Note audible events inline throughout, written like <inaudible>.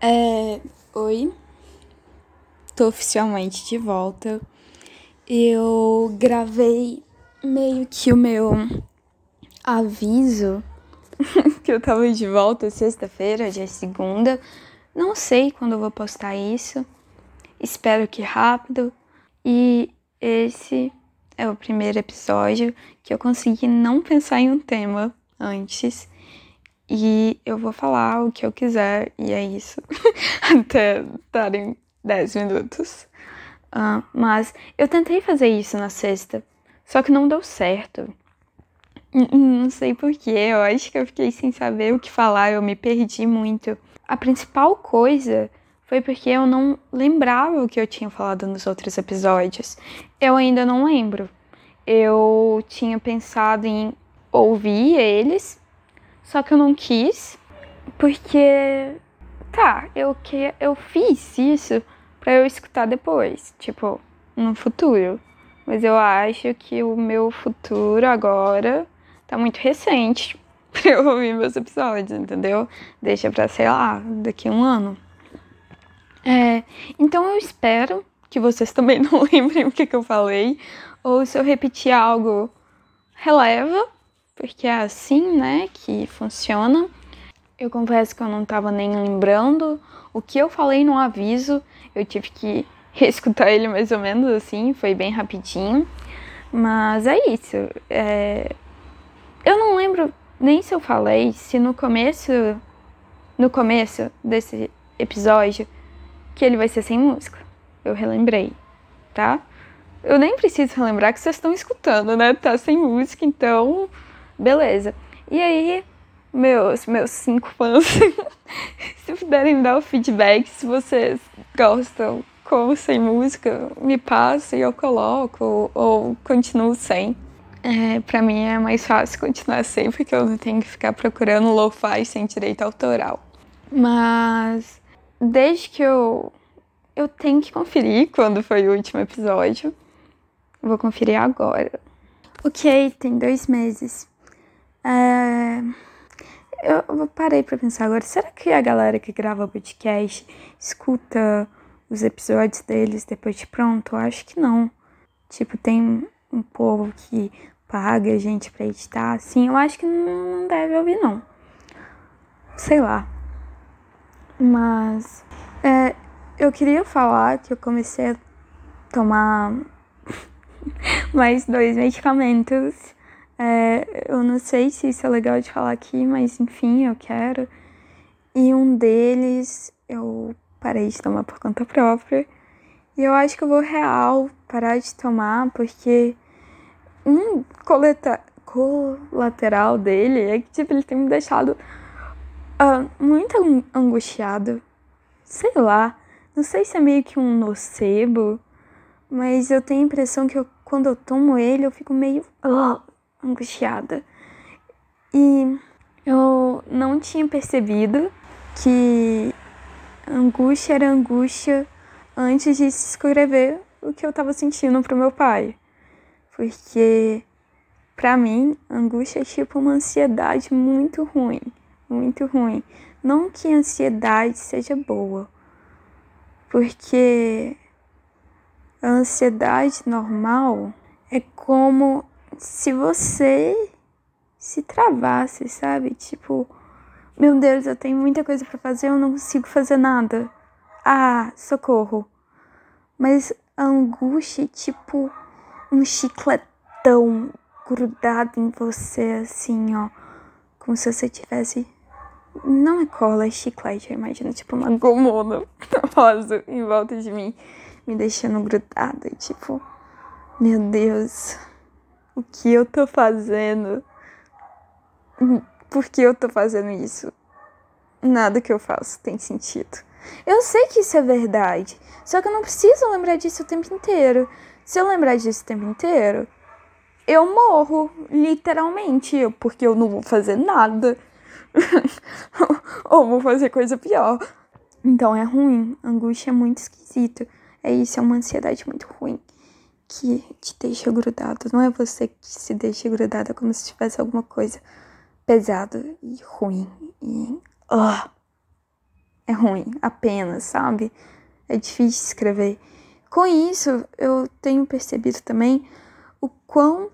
É, oi, tô oficialmente de volta. Eu gravei meio que o meu aviso <laughs> que eu tava de volta sexta-feira, dia segunda. Não sei quando eu vou postar isso. Espero que rápido. E esse é o primeiro episódio que eu consegui não pensar em um tema antes. E eu vou falar o que eu quiser, e é isso. <laughs> Até darem 10 minutos. Uh, mas eu tentei fazer isso na sexta, só que não deu certo. Não sei porquê, eu acho que eu fiquei sem saber o que falar, eu me perdi muito. A principal coisa foi porque eu não lembrava o que eu tinha falado nos outros episódios. Eu ainda não lembro. Eu tinha pensado em ouvir eles só que eu não quis, porque tá, eu que eu fiz isso para eu escutar depois, tipo, no futuro. Mas eu acho que o meu futuro agora tá muito recente <laughs> pra eu ouvir meus episódios, entendeu? Deixa pra, sei lá, daqui a um ano. É, então eu espero que vocês <laughs> também não <laughs> lembrem o que, que eu falei, ou se eu repetir algo, releva, porque é assim, né, que funciona. Eu confesso que eu não estava nem lembrando o que eu falei no aviso, eu tive que <laughs> reescutar ele mais ou menos assim, foi bem rapidinho. Mas é isso. É... Eu não lembro nem se eu falei, se no começo, no começo desse episódio, que ele vai ser sem música. Eu relembrei, tá? Eu nem preciso relembrar que vocês estão escutando, né? Tá sem música, então Beleza. E aí, meus, meus cinco fãs, <laughs> se puderem dar o feedback, se vocês gostam com sem música, me passem, eu coloco, ou, ou continuo sem. É, pra mim é mais fácil continuar sem, porque eu não tenho que ficar procurando lo-fi sem direito autoral. Mas desde que eu. Eu tenho que conferir quando foi o último episódio. Vou conferir agora. Ok, tem dois meses. É... Eu parei para pensar agora, será que a galera que grava podcast escuta os episódios deles depois de pronto? Eu acho que não. Tipo, tem um povo que paga a gente pra editar, assim, eu acho que não deve ouvir, não. Sei lá. Mas é, eu queria falar que eu comecei a tomar <laughs> mais dois medicamentos é, eu não sei se isso é legal de falar aqui, mas enfim, eu quero. E um deles eu parei de tomar por conta própria. E eu acho que eu vou real parar de tomar, porque um coleta colateral dele é que tipo, ele tem me deixado uh, muito angustiado. Sei lá, não sei se é meio que um nocebo, mas eu tenho a impressão que eu, quando eu tomo ele eu fico meio. Uh, angustiada. E eu não tinha percebido que angústia era angústia antes de escrever o que eu estava sentindo pro meu pai. Porque para mim, angústia é tipo uma ansiedade muito ruim, muito ruim. Não que a ansiedade seja boa, porque a ansiedade normal é como se você se travasse, sabe? Tipo, meu Deus, eu tenho muita coisa para fazer, eu não consigo fazer nada. Ah, socorro. Mas a angústia é tipo um chicletão grudado em você, assim, ó. Como se você tivesse. Não é cola, é chiclete, eu imagino, tipo uma gomona rosa em volta de mim, me deixando grudada. Tipo, meu Deus, o que eu tô fazendo? Por que eu tô fazendo isso? Nada que eu faço tem sentido. Eu sei que isso é verdade, só que eu não preciso lembrar disso o tempo inteiro. Se eu lembrar disso o tempo inteiro, eu morro, literalmente, porque eu não vou fazer nada. <laughs> Ou vou fazer coisa pior. Então é ruim, angústia é muito esquisito. É isso, é uma ansiedade muito ruim que te deixa grudado. Não é você que se deixa grudado, como se tivesse alguma coisa pesada e ruim. E. Oh, é ruim, apenas, sabe? É difícil escrever. Com isso, eu tenho percebido também o quão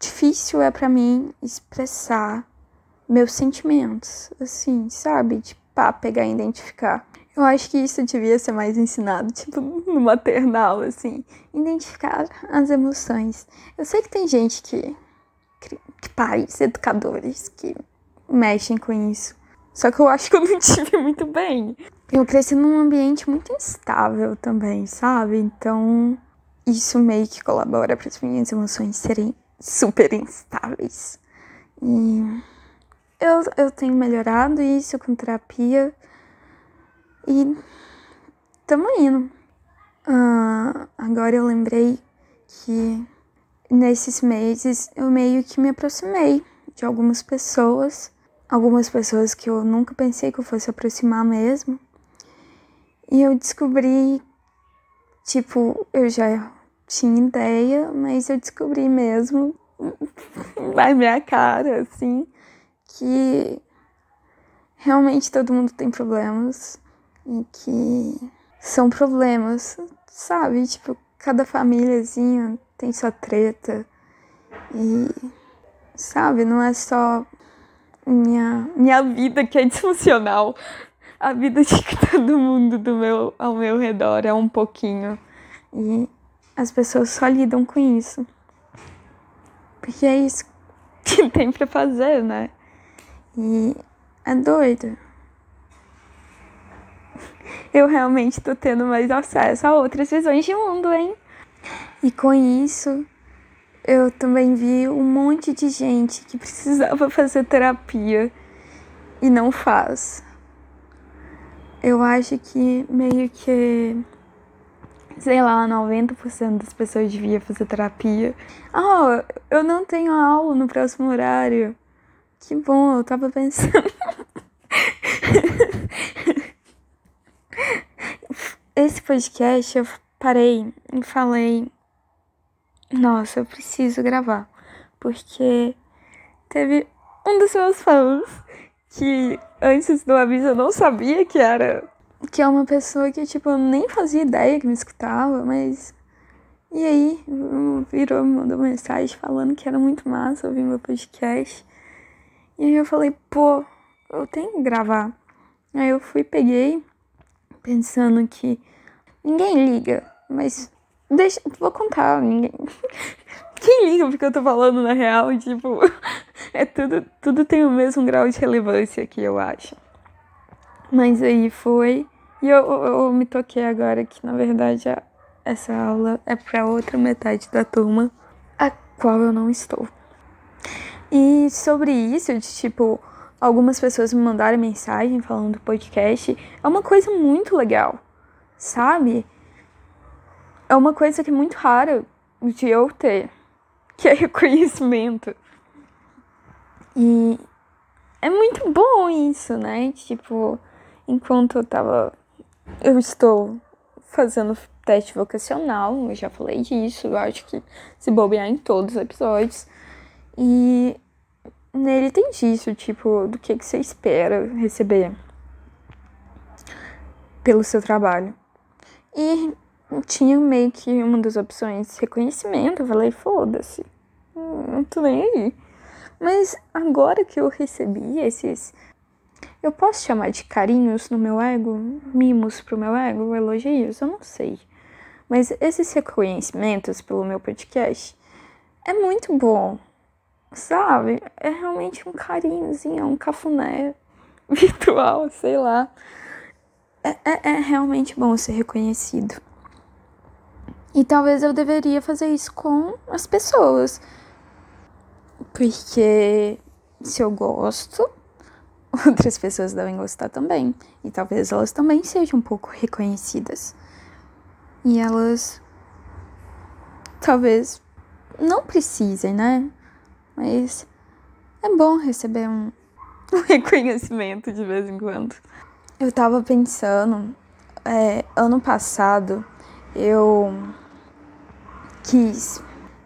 difícil é para mim expressar meus sentimentos, assim, sabe? Tipo, pá, pegar e identificar. Eu acho que isso devia ser mais ensinado, tipo, no maternal, assim. Identificar as emoções. Eu sei que tem gente que. que pais, educadores, que mexem com isso. Só que eu acho que eu não <laughs> tive muito bem. Eu cresci num ambiente muito instável também, sabe? Então, isso meio que colabora para as minhas emoções serem super instáveis. E eu, eu tenho melhorado isso com terapia. E tamo indo. Uh, agora eu lembrei que nesses meses eu meio que me aproximei de algumas pessoas, algumas pessoas que eu nunca pensei que eu fosse aproximar mesmo. E eu descobri, tipo, eu já tinha ideia, mas eu descobri mesmo <laughs> na minha cara, assim, que realmente todo mundo tem problemas e que são problemas, sabe? Tipo, cada famíliazinha tem sua treta e, sabe, não é só minha, minha vida que é disfuncional. A vida de <laughs> todo mundo do meu, ao meu redor é um pouquinho. E as pessoas só lidam com isso. Porque é isso <laughs> que tem para fazer, né? E é doido eu realmente tô tendo mais acesso a outras visões de mundo, hein? E com isso, eu também vi um monte de gente que precisava <laughs> fazer terapia e não faz. Eu acho que meio que, sei lá, 90% das pessoas devia fazer terapia. Ah, oh, eu não tenho aula no próximo horário. Que bom, eu tava pensando. <laughs> esse podcast eu parei e falei: Nossa, eu preciso gravar. Porque teve um dos meus fãs que antes do aviso eu não sabia que era. Que é uma pessoa que, tipo, eu nem fazia ideia que me escutava, mas. E aí, virou, me mandou mensagem falando que era muito massa ouvir meu podcast. E aí eu falei, pô, eu tenho que gravar. Aí eu fui, peguei pensando que ninguém liga, mas deixa, vou contar, ninguém. <laughs> Quem liga porque eu tô falando na real, tipo, <laughs> é tudo, tudo tem o mesmo grau de relevância aqui, eu acho. Mas aí foi, e eu, eu, eu me toquei agora que na verdade essa aula é para outra metade da turma, a qual eu não estou. E sobre isso, de tipo, algumas pessoas me mandaram mensagem falando do podcast, é uma coisa muito legal, sabe? É uma coisa que é muito rara de eu ter, <laughs> que é reconhecimento. E é muito bom isso, né? Tipo, enquanto eu tava. Eu estou fazendo teste vocacional, eu já falei disso, eu acho que se bobear em todos os episódios. E nele tem disso, tipo, do que, que você espera receber pelo seu trabalho. E tinha meio que uma das opções reconhecimento, eu falei, foda-se, não tô nem aí. Mas agora que eu recebi esses. Eu posso chamar de carinhos no meu ego? Mimos pro meu ego? Elogios? Eu não sei. Mas esses reconhecimentos pelo meu podcast é muito bom sabe? É realmente um carinhozinho, é um cafuné <laughs> virtual, sei lá. É, é, é, realmente bom ser reconhecido. E talvez eu deveria fazer isso com as pessoas. Porque se eu gosto, <laughs> outras pessoas devem gostar também. E talvez elas também sejam um pouco reconhecidas. E elas talvez não precisem, né? Mas é bom receber um, <laughs> um reconhecimento de vez em quando. Eu tava pensando, é, ano passado eu quis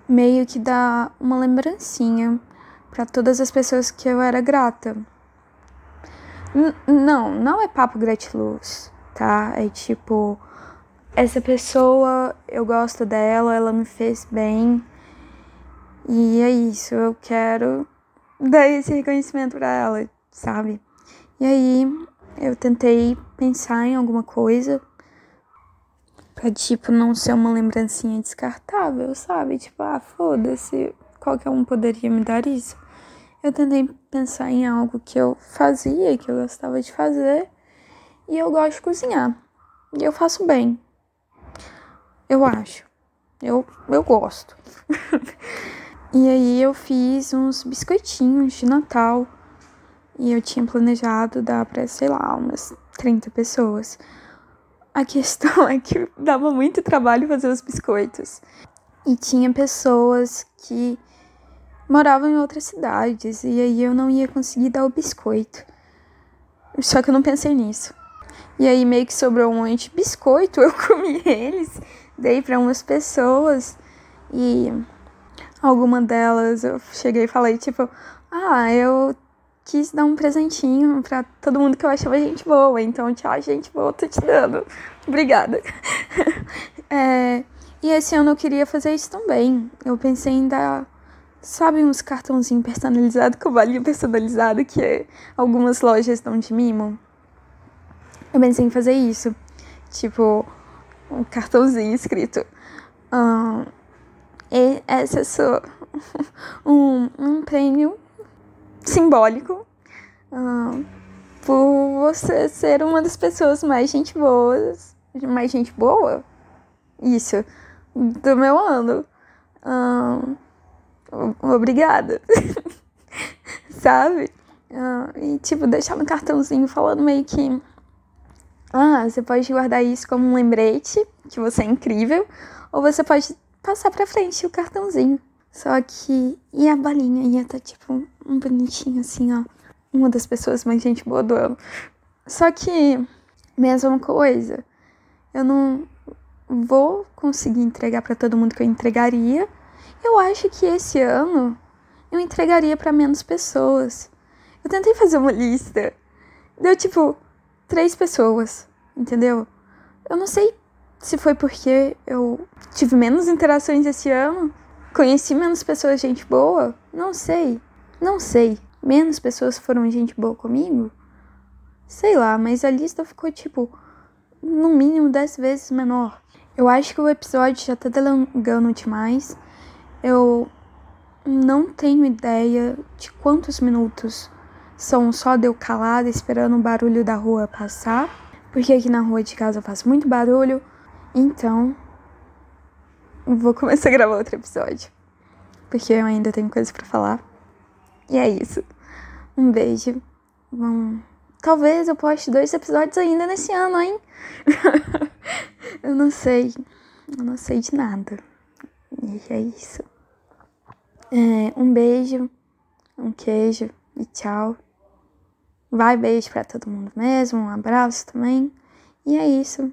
meio que dar uma lembrancinha para todas as pessoas que eu era grata. não, não é papo gratiluz, tá? É tipo, essa pessoa, eu gosto dela, ela me fez bem. E é isso, eu quero dar esse reconhecimento pra ela, sabe? E aí eu tentei pensar em alguma coisa pra, tipo, não ser uma lembrancinha descartável, sabe? Tipo, ah, foda-se, qualquer um poderia me dar isso. Eu tentei pensar em algo que eu fazia, que eu gostava de fazer, e eu gosto de cozinhar. E eu faço bem. Eu acho. Eu, eu gosto. <laughs> e aí eu fiz uns biscoitinhos de Natal. E eu tinha planejado dar pra, sei lá, umas 30 pessoas. A <laughs> questão é que dava muito trabalho fazer os biscoitos. E tinha pessoas que moravam em outras cidades. E aí eu não ia conseguir dar o biscoito. Só que eu não pensei nisso. E aí meio que sobrou um monte de biscoito, <laughs> eu comi eles, dei para umas pessoas e alguma delas eu cheguei e falei tipo, ah, eu quis dar um presentinho para todo mundo que eu achava gente boa, então tchau, gente boa, tô te dando. <laughs> Obrigada. <laughs> é, e esse ano eu queria fazer isso também. Eu pensei em dar, sabe, uns cartãozinhos personalizados com valinha personalizado que algumas lojas dão de mimo. Eu pensei em fazer isso. Tipo, um cartãozinho escrito. Um, essa é sua <laughs> um, um prêmio simbólico uh, por você ser uma das pessoas mais gente boas, mais gente boa, isso, do meu ano. Uh, obrigada. <laughs> Sabe? Uh, e tipo, deixar no cartãozinho falando meio que ah, você pode guardar isso como um lembrete, que você é incrível, ou você pode passar pra frente o cartãozinho. Só que. E a balinha ia estar tá, tipo um bonitinho assim, ó. Uma das pessoas mais gente boa do ano. Só que, mesma coisa. Eu não vou conseguir entregar para todo mundo que eu entregaria. Eu acho que esse ano eu entregaria para menos pessoas. Eu tentei fazer uma lista. Deu tipo três pessoas, entendeu? Eu não sei se foi porque eu tive menos interações esse ano, conheci menos pessoas gente boa, não sei. Não sei. Menos pessoas foram gente boa comigo? Sei lá, mas a lista ficou tipo no mínimo dez vezes menor. Eu acho que o episódio já tá delongando demais. Eu não tenho ideia de quantos minutos são só de eu calada esperando o barulho da rua passar, porque aqui na rua de casa faz muito barulho. Então, vou começar a gravar outro episódio, porque eu ainda tenho coisa para falar. E é isso. Um beijo. Vamos... Talvez eu poste dois episódios ainda nesse ano, hein? <laughs> eu não sei. Eu não sei de nada. E é isso. É, um beijo, um queijo e tchau. Vai, beijo pra todo mundo mesmo, um abraço também. E é isso.